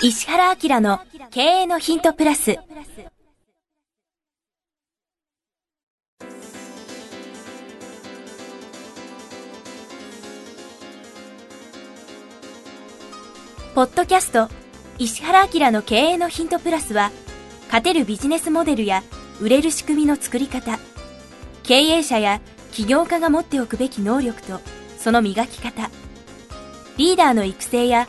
石原明の経営のヒントプラス。ポッドキャスト石原明の経営のヒントプラスは勝てるビジネスモデルや売れる仕組みの作り方経営者や起業家が持っておくべき能力とその磨き方リーダーの育成や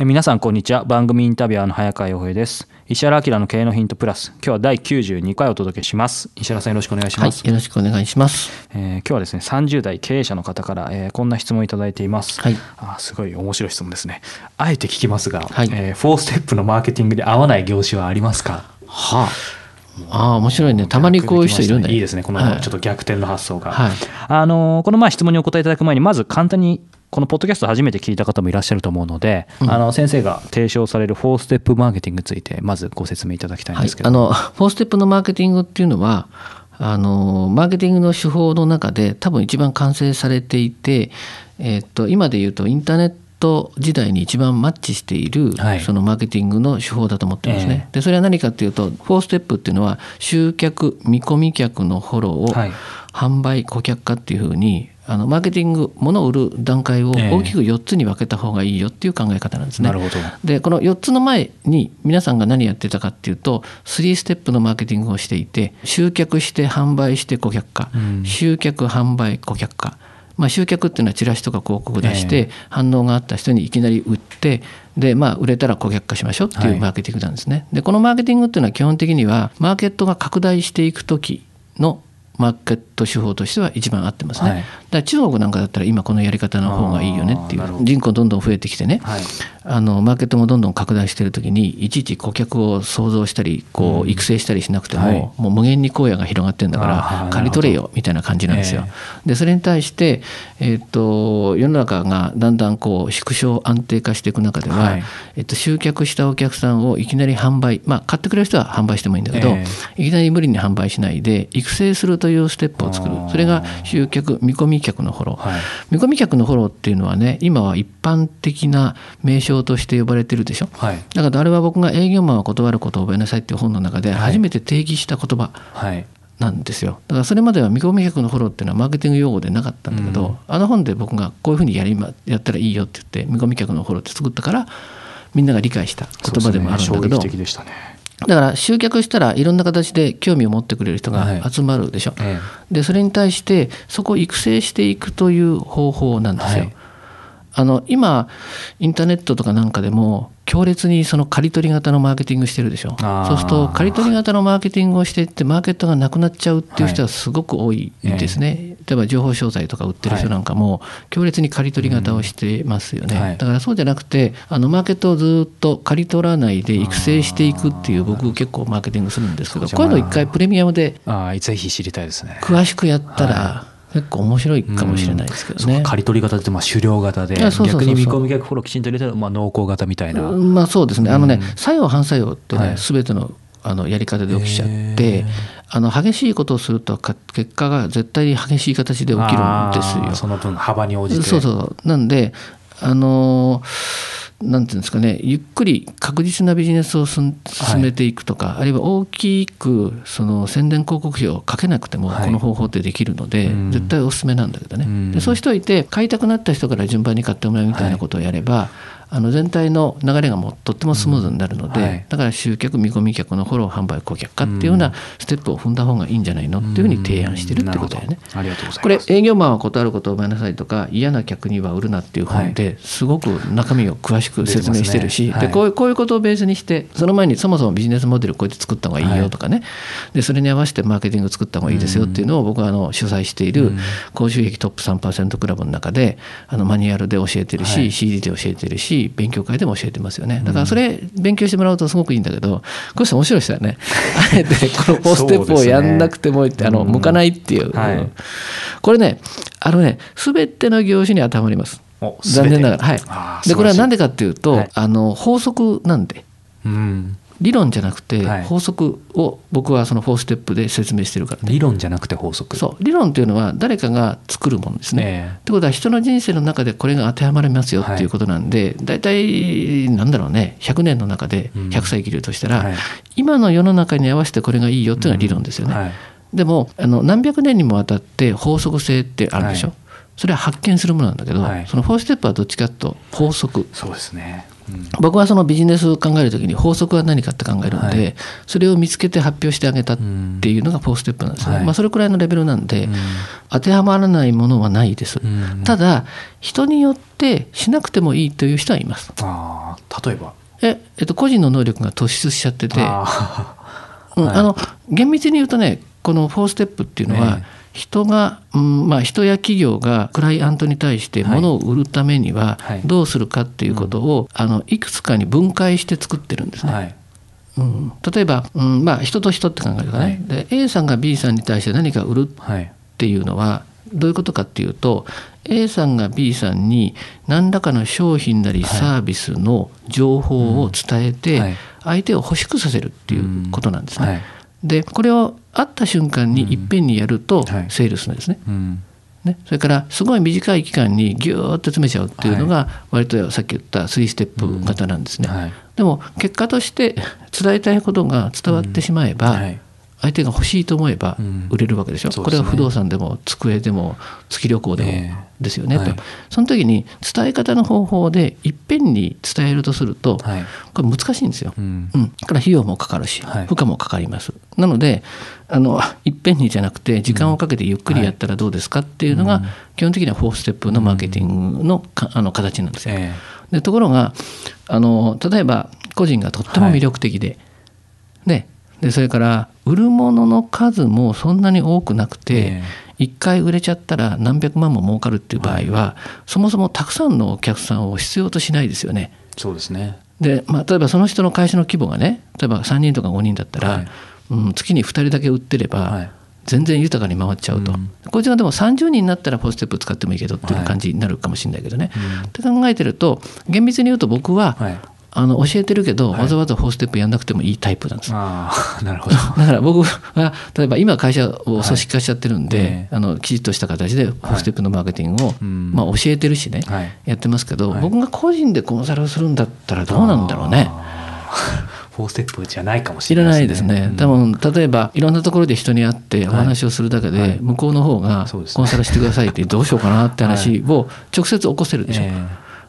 え皆さんこんにちは。番組インタビュアーの早川洋平です。石原明の経営のヒントプラス。今日は第92回お届けします。石原さんよろしくお願いします、はい、よろしくお願いします、えー今日はですね30代経営者の方から、えーこんな質問をいただいています、はい。あーすごい面白い質問ですね。あえて聞きますが、はい。え4ステップのマーケティングで合わない業種はありますか？はあ。ああ面白いね。たまにこういう人いるんだよいいですね。このはい。ちょっと逆転の発想が、はい。あのーこのまあ質問にお答えいただく前にまず簡単にこのポッドキャスト初めて聞いた方もいらっしゃると思うので、あの先生が提唱される4ステップマーケティングについてまずご説明いただきたいんはいですけど、あの4ステップのマーケティングっていうのはあのマーケティングの手法の中で多分一番完成されていて、えっと今で言うとインターネット時代に一番マッチしている、はい。そのマーケティングの手法だと思ってますね。えでそれは何かっていうと4ステップっていうのは集客見込み客のフォローを、はい。販売顧客化っていうふうにあのマーケティング物を売る段階をええ。大きく4つに分けた方がいいよっていう考え方なんですね。なるほど。でこの4つの前に皆さんが何やってたかっていうと3ステップのマーケティングをしていて集客して販売して顧客化、うん。集客販売顧客化。まあ、集客っていうのはチラシとか広告出しえて反応があった人にいきなり売ってで、まあ、売れたら顧客化しましょうってはい。いうマーケティングなんですね。でこのマーケティングっていうのは基本的にはマーケットが拡大していく時のマーケット手法としては一番合ってますね。はい。だから中国なんかだったら今このやり方の方がいいよねっていう。人口どんどん増えてきてね、はいあのマーケットもどんどん拡大している時にいちいち顧客を創造したりこう育成したりしなくても、はい。もう無限に荒野が広がってるんだから借り取れよみたいな感じなんですよ。でそれに対して、えっと世の中がだんだんこう縮小安定化していく中では、はい。えっと集客したお客さんをいきなり販売まあ買ってくれる人は販売してもいいんだけど、えいきなり無理に販売しないで育成するというステップを作る。それが集客見込み客のフォロー。はい。見込み客のフォローっていうのはね今は一般的な名称として呼ばれてるでしょ？はい。だからあれは僕が営業マンは断ることを覚えなさいっていう本の中ではい。初めて定義した言葉はい。なんですよ。だからそれまでは見込み客のフォローっていうのはマーケティング用語でなかったんだけど、うん。あの本で僕がこういうふうにやりまやったらいいよって言って見込み客のフォローって作ったからみんなが理解した言葉でもあるんだけど、ね。ね。だから集客したらいろんな形で興味を持ってくれる人が集まるでしょ、えでそれに対してそこを育成していくという方法なんですよ。はいあの今インターネットとかなんかでも強烈にその刈り取り型のマーケティングしてるでしょ。そうすると刈り取り型のマーケティングをしていってマーケットがなくなっちゃうっていう人はすごく多いですね、例えば情報商材とか売ってる人なんかも強烈に刈り取り型をしてますよね、うんはい。だからそうじゃなくてあのマーケットをずっと刈り取らないで育成していくっていう僕結構マーケティングするんですけどこういうの一回プレミアムでぜひ知りたいですね。詳しくやったら結構面白いかもしれないですけどね。刈り取り型ってまあ狩猟型で逆に見込み客フォローきちんと入れたらまあ濃厚型みたいな、うんまあそうですね、あのねうん、作用、反作用ってね、はい。すべてのあのやり方で起きちゃっへてー、あの激しいことをするとか、結果が絶対に激しい形で起きるんですよ。その分幅に応じて。そうそう、なんで、あのーなんていうんですかね、ゆっくり確実なビジネスを進めていくとか、あるいは大きくその宣伝広告費をかけなくても、はい。この方法ってできるので、うん。絶対おすすめなんだけどね、うん。でそうしておいて、買いたくなった人から順番に買ってもらうみたいなことをやれば、あの全体の流れがもうとってもスムーズになるので、うんはい。だから集客、見込み客のフォロー、販売、顧客化っていうようなステップを踏んだ方がいいんじゃないのっていうふうに提案してるってことだよね。ありがとうございます。これ営業マンは断ることを覚えなさいとか嫌な客には売るなっていう本ですごく中身を詳しく説明してるし、はい。でこういうこういうことをベースにしてその前にそもそもビジネスモデルこうやって作った方がいいよとかね、でそれに合わせてマーケティング作った方がいいですよっていうのを僕はあの主催している高収益トップ3%クラブの中であのマニュアルで教えてるし、はい。CD で教えてるししい勉強会でも教えてますよね。だからそれ勉強してもらうとすごくいいんだけどこの人面白い人だよね。あえてこの4ステップをやんなくてもいいって、あの向かないっていう、はい。うん。これねあのね全ての業種に当てはまります。お残念ながら。はい。でこれは何でかっていうと、はい。あの法則なんで。うん理論じゃなくてはい。法則を僕はその4ステップで説明してるから。ね理論じゃなくて法則。そう。理論というのは誰かが作るものですね。えってことは人の人生の中でこれが当てはまりますよっていうことなんで、大体なんだろうね。100年の中でうん。100歳生きるとしたら、はい。今の世の中に合わせてこれがいいよっていうのは理論ですよね。はい。でもあの何百年にもわたって法則性ってあるでしょ、はい。それは発見するものなんだけど、はい。その4ステップはどっちかというと法則。そうですね、うん僕はそのビジネスを考えるときに法則は何かって考えるんで、はい。それを見つけて発表してあげたっていうのが4ステップなんですね、はい。まあ、それくらいのレベルなんで、うん。当てはまらないものはないです、うん。ただ人によってしなくてもいいという人はいます。ああ例えば。え、えっと、個人の能力が突出しちゃってて。うんあの厳密に言うとねこの4ステップっていうのは、ええ人が、うんまあ、人や企業がクライアントに対して物を売るためにははい。どうするかっていうことを、いあのいくつかに分解して作ってるんですね。ーはい。うん、例えば、うんまあ、人と人って考えるかね、はい。で A さんが B さんに対して何か売るっはい。ていうのはどういうことかっていうと A さんが B さんに何らかの商品なりはい。サービスの情報を伝えてはい。相手を欲しくさせるっていうことなんですね。はい。でこれを会った瞬間にいっぺんにやるとはい。セールスなんですね。うん。ね、それからすごい短い期間にギューッと詰めちゃうっていうのが割とさっき言った3ステップ型なんですね。はい。でも結果として伝えたいことが伝わってしまえば、はい相手が欲しいと思えばうん。売れるわけでしょ、そうですね。これは不動産でも机でも月旅行でもええ。ですよね、はい。とその時に伝え方の方法でいっぺんに伝えるとすると、はい。これ難しいんですよ。うん。うん、だから費用もかかるし、はい。負荷もかかります。なのであのいっぺんにじゃなくて時間をかけてゆっくりやったらどうですかっていうのが、基本的には4ステップのマーケティングのかあの形なんですよ。えでところがあの例えば個人がとっても魅力的で,、ね、でそれから売るものの数もそんなに多くなくて、え1回売れちゃったら何百万も儲かるっていう場合は、そもそもたくさんのお客さんを必要としないですよね。ーそうですね。で、まあ、例えばその人の会社の規模がね例えば3人とか5人だったら、はい。うん、月に2人だけ売ってれば、はい。全然豊かに回っちゃうと、うん。こいつがでも30人になったらポステップ使ってもいいけどっていう感じになるかもしれないけどね。うん。って考えてると厳密に言うと僕は、はいあの教えてるけど、はい。わざわざ4ステップやんなくてもいいタイプなんです。ああ なるほど。だから僕は例えば今会社を組織化しちゃってるんで、はいええ。あのきちっとした形で4ステップのマーケティングを、うん。まあ、教えてるしね、はい。やってますけど、はい。僕が個人でコンサルをするんだったらどうなんだろうね。あー。フォーステップじゃないかもしれないないですね、多分例えばいろんなところで人に会ってお話をするだけで、はい。向こうの方がコンサルしてくださいってどうしようかなって話を直接起こせるでしょ、え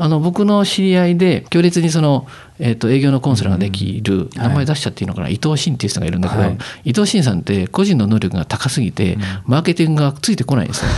あの僕の知り合いで強烈にその、えー、と営業のコンサルができる、はい。名前出しちゃっていいのかな、伊藤真っていう人がいるんだけど、はい。伊藤真さんって個人の能力が高すぎて、マーケティングがついてこないんですよ。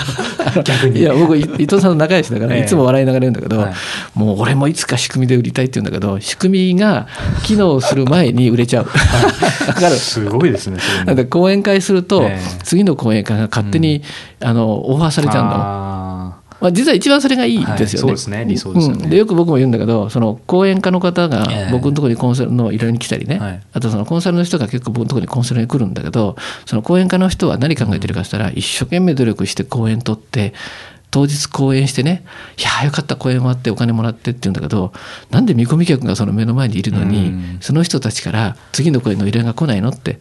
逆に。いや僕い伊藤さんと仲良しだから、ええ。いつも笑いながら言うんだけど、はい。もう俺もいつか仕組みで売りたいって言うんだけど仕組みが機能する前に売れちゃう。だからすごいですねなんで講演会すると、ええ。次の講演会が勝手に、あのオファーされちゃうんだもん。あまあ、実は一番それがいいですよね。はいそうですね。理想ですよね。うん。でよく僕も言うんだけどその講演家の方がええ。僕のところにコンサルの依頼に来たりね、はい。あとそのコンサルの人が結構僕のところにコンサルに来るんだけどその講演家の人は何考えてるかしたら、一生懸命努力して講演取って当日講演してね「いやーよかった講演終わってお金もらって」って言うんだけどなんで見込み客がその目の前にいるのに、うん。その人たちから次の講演の依頼が来ないのって。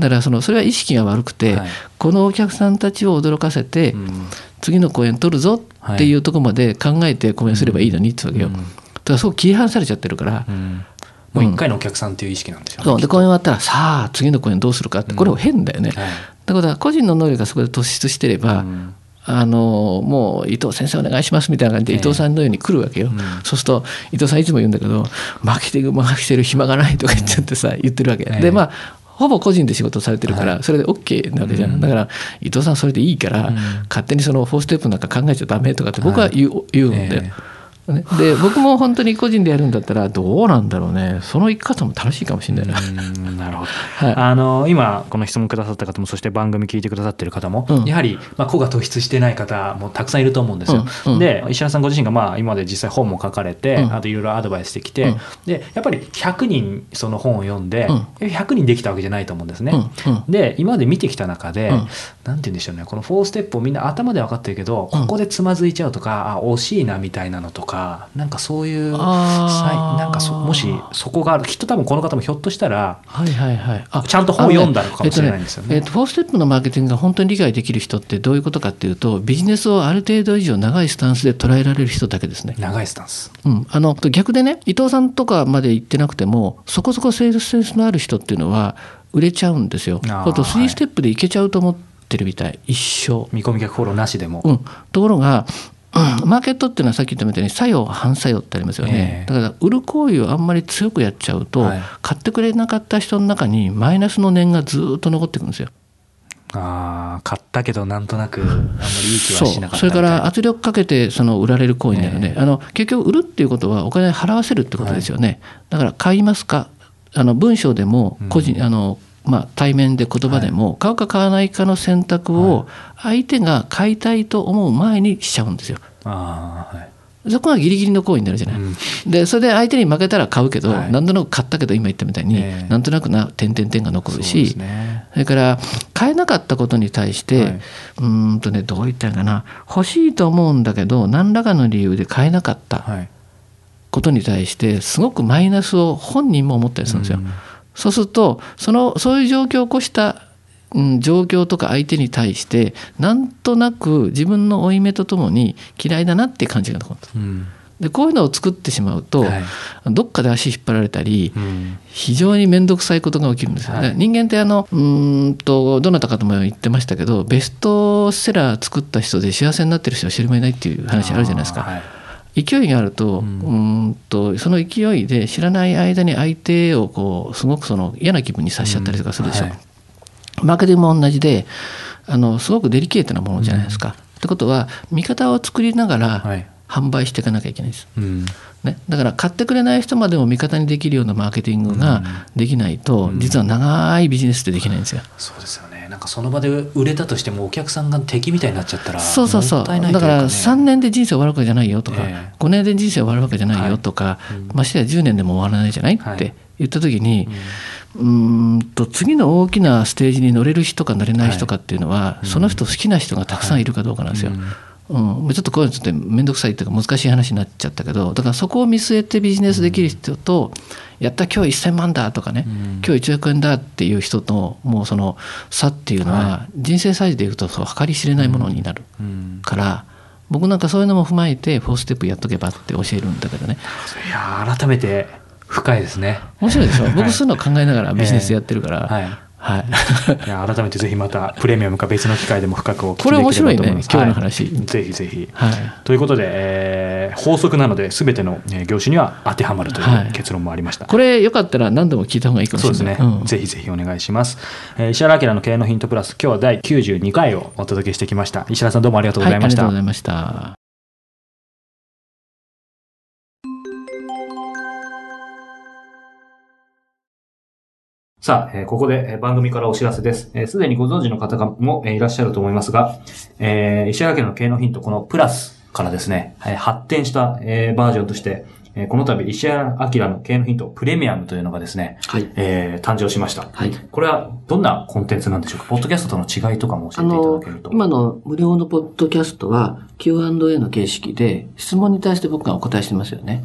だからそのそれは意識が悪くて、はい。このお客さんたちを驚かせて、うん。次の公演取るぞっていうところまで考えて公演すればいいのにってわけよ。うん。だからそう切り離されちゃってるから、うん。もう一回のお客さんっていう意識なんでしょうねそう。で公演終わったらさあ次の公演どうするかってこれ変だよね。はい。だから個人の能力がそこで突出してれば、うん。あのもう伊藤先生お願いしますみたいな感じでええ伊藤さんのように来るわけよ、うん。そうすると伊藤さんいつも言うんだけどマーケティンてる暇がないとか言っちゃってさ言ってるわけ、ええ。でまあほぼ個人で仕事されてるから、はい。それで OK なわけじゃん、うん。だから伊藤さんそれでいいから、うん。勝手にその4ステップなんか考えちゃダメとかって僕は言う,、言うんだよ、えね、で僕も本当に個人でやるんだったらどうなんだろうね。その生き方も楽しいかもしれないな。るほど、はい。あの今この質問くださった方もそして番組聞いてくださってる方も、うん。やはり、まあ、子が突出してない方もたくさんいると思うんですよ。うん。うん。で石原さんご自身がまあ今まで実際本も書かれて、うん。あといろいろアドバイスしてきて、うん。でやっぱり100人その本を読んで、100人できたわけじゃないと思うんですね。うん。うん。で今まで見てきた中で、うん。なんて言うんでしょうね。この4ステップをみんな頭で分かってるけど、うん。ここでつまずいちゃうとかあ惜しいなみたいなのとかなんかそういうなんかそもしそこがあるきっと多分この方もひょっとしたらはいはいはい。あちゃんと本を読んだのかもしれないんですよねえっとえっと、4ステップのマーケティングが本当に理解できる人ってどういうことかっていうと、ビジネスをある程度以上長いスタンスで捉えられる人だけですね。長いスタンス。うん、あの逆でね伊藤さんとかまで行ってなくてもそこそこセールスセンスのある人っていうのは売れちゃうんですよ。あと3ステップでいけちゃうと思ってるみたい一生。見込み客フォローなしでも。うん、ところが、うん。マーケットっていうのはさっき言ったみたいに作用反作用ってありますよね、ええ。だから売る行為をあんまり強くやっちゃうと、はい。買ってくれなかった人の中にマイナスの念がずっと残ってくるんですよ。ああ、買ったけどなんとなくあんまりいい気はしなかったそれから圧力かけてその売られる行為になるので、えあの結局売るっていうことはお金払わせるってことですよね、だから買いますかあの文章でも個人、あのまあ、対面で言葉でも、買うか買わないかの選択を相手が買いたいと思う前にしちゃうんですよ。そこがギリギリの行為になるじゃない。うんでそれで相手に負けたら買うけど、はいなんとなく買ったけど今言ったみたいに、ええなんとなくな点々点が残るしそね。それから買えなかったことに対して、はいうーんとねどう言ったらいいかな欲しいと思うんだけど何らかの理由で買えなかったはい。ことに対してすごくマイナスを本人も思ったりするんですよ。うんそうするとそのそういう状況を起こした、うん、状況とか相手に対してなんとなく自分の負い目とともに嫌いだなって感じが残る。うん。でこういうのを作ってしまうと、はいどっかで足引っ張られたり、うん。非常に面倒くさいことが起きるんですよね。はい人間ってあのうーんとどなたかとも言ってましたけどベストセラー作った人で幸せになってる人は知りもいないっていう話あるじゃないですか。はい勢いがあると,、うーんとその勢いで知らない間に相手をこうすごくその嫌な気分にさせちゃったりとかするでしょ。うんはいマーケティングも同じであのすごくデリケートなものじゃないですか。ってことは見方を作りながらはい販売していかなきゃいけないです。うん。ね、だから買ってくれない人までも味方にできるようなマーケティングができないと、実は長いビジネスってできないんですよ。そうですよね。なんかその場で売れたとしてもお客さんが敵みたいになっちゃったら、そうそうそう。もったいないだからというかね。3年で人生終わるわけじゃないよとか、ええ。5年で人生終わるわけじゃないよとか、ましてや10年でも終わらないじゃない、はい。って言った時に、うーんと次の大きなステージに乗れる人か乗れない人かっていうのは、その人好きな人がたくさんいるかどうかなんですよ。うんちょっとこういうのちょっと面倒くさいっていうか難しい話になっちゃったけどだからそこを見据えてビジネスできる人と、やった今日1000万だとかね、今日1億円だっていう人ともうその差っていうのは人生サイズでいくとそう計り知れないものになるうん。から、僕なんかそういうのも踏まえて4ステップやっとけばって教えるんだけどね。いやー改めて深いですね。面白いでしょ？はい。僕そういうの考えながらビジネスやってるから、はい。はい、いや改めてぜひまたプレミアムか別の機会でも深くお聞きこれ面白いねできればと思ます今日の話はいぜひぜひ。はいということで、えー法則なので全てのえー業種には当てはまるといはいう結論もありました。これよかったら何度も聞いた方がいいかもしそうですね、れないうんぜひぜひお願いします。えー石原明の経営のヒントプラス、今日は第92回をお届けしてきました。石原さんどうもありがとうございました。はい、ありがとうございましたさあ、えーここでえー番組からお知らせです。えーすでにご存知の方がもえーいらっしゃると思いますが、えー石原家の経営のヒント、このプラスからですね、えー発展した、えーバージョンとして、えーこの度石原明の経営のヒントプレミアムというのがですね、はい。えー誕生しました。はい。これはどんなコンテンツなんでしょうか？ポッドキャストとの違いとかも教あえていただのけると。、今の無料のポッドキャストは Q&A の形式で質問に対して僕がお答えしてますよね。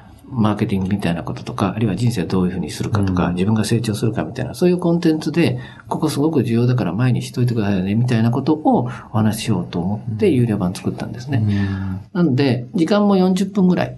マーケティングみたいなこととか、あるいは人生をどういうふうにするかとか、自分が成長するかみたいな、そういうコンテンツで、ここすごく重要だから前にしといてくださいね、みたいなことをお話ししようと思って有料版作ったんですね。なので、時間も40分ぐらい。